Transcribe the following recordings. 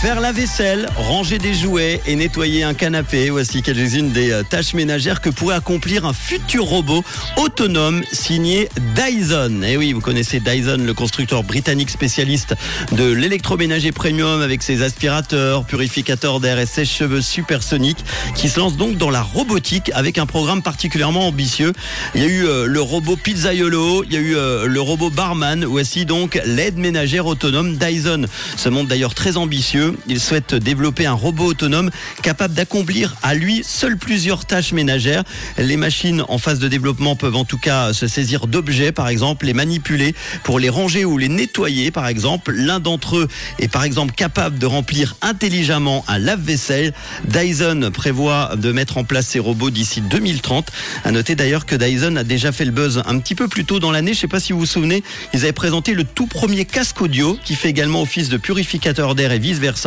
Faire la vaisselle, ranger des jouets et nettoyer un canapé, voici quelques-unes des euh, tâches ménagères que pourrait accomplir un futur robot autonome signé Dyson. Et oui, vous connaissez Dyson, le constructeur britannique spécialiste de l'électroménager premium avec ses aspirateurs, purificateurs d'air et sèche-cheveux supersoniques qui se lance donc dans la robotique avec un programme particulièrement ambitieux. Il y a eu euh, le robot pizzaiolo, il y a eu euh, le robot barman, voici donc l'aide ménagère autonome Dyson. Ce monde d'ailleurs très ambitieux il souhaite développer un robot autonome capable d'accomplir à lui seul plusieurs tâches ménagères. Les machines en phase de développement peuvent en tout cas se saisir d'objets, par exemple, les manipuler pour les ranger ou les nettoyer, par exemple. L'un d'entre eux est par exemple capable de remplir intelligemment un lave-vaisselle. Dyson prévoit de mettre en place ces robots d'ici 2030. À noter d'ailleurs que Dyson a déjà fait le buzz un petit peu plus tôt dans l'année. Je ne sais pas si vous vous souvenez, ils avaient présenté le tout premier casque audio qui fait également office de purificateur d'air et vice versa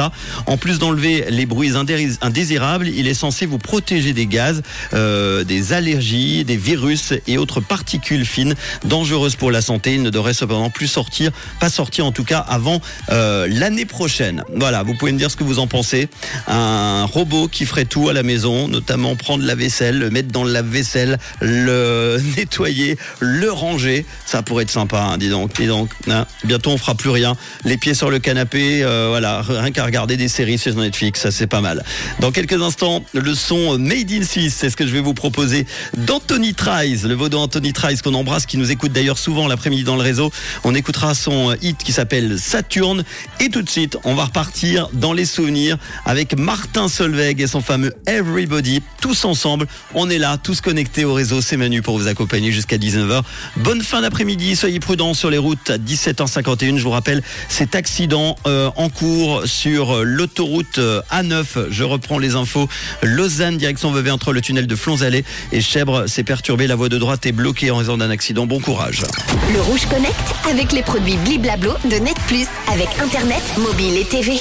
En plus d'enlever les bruits indésirables, il est censé vous protéger des gaz, euh, des allergies, des virus et autres particules fines dangereuses pour la santé. Il ne devrait cependant plus sortir, pas sortir en tout cas avant euh, l'année prochaine. Voilà, vous pouvez me dire ce que vous en pensez. Un robot qui ferait tout à la maison, notamment prendre la vaisselle, le mettre dans le lave-vaisselle, le nettoyer, le ranger. Ça pourrait être sympa, hein, dis donc. Dis donc. Hein. bientôt on fera plus rien. Les pieds sur le canapé, euh, voilà, rien qu'à regarder des séries sur Netflix, ça c'est pas mal. Dans quelques instants, le son Made in Suisse, c'est ce que je vais vous proposer d'Anthony Trice, le vaudou Anthony Trice qu'on embrasse, qui nous écoute d'ailleurs souvent l'après-midi dans le réseau. On écoutera son hit qui s'appelle Saturne. Et tout de suite, on va repartir dans les souvenirs avec Martin Solveig et son fameux Everybody. Tous ensemble, on est là, tous connectés au réseau. C'est Manu pour vous accompagner jusqu'à 19h. Bonne fin d'après-midi, soyez prudents sur les routes à 17h51. Je vous rappelle cet accident euh, en cours sur sur l'autoroute A9. Je reprends les infos. Lausanne, direction Vevey entre le tunnel de Flonzalet et Chèvre s'est perturbé. La voie de droite est bloquée en raison d'un accident. Bon courage. Le Rouge Connect avec les produits Bliblablo de Net Plus avec Internet, mobile et TV.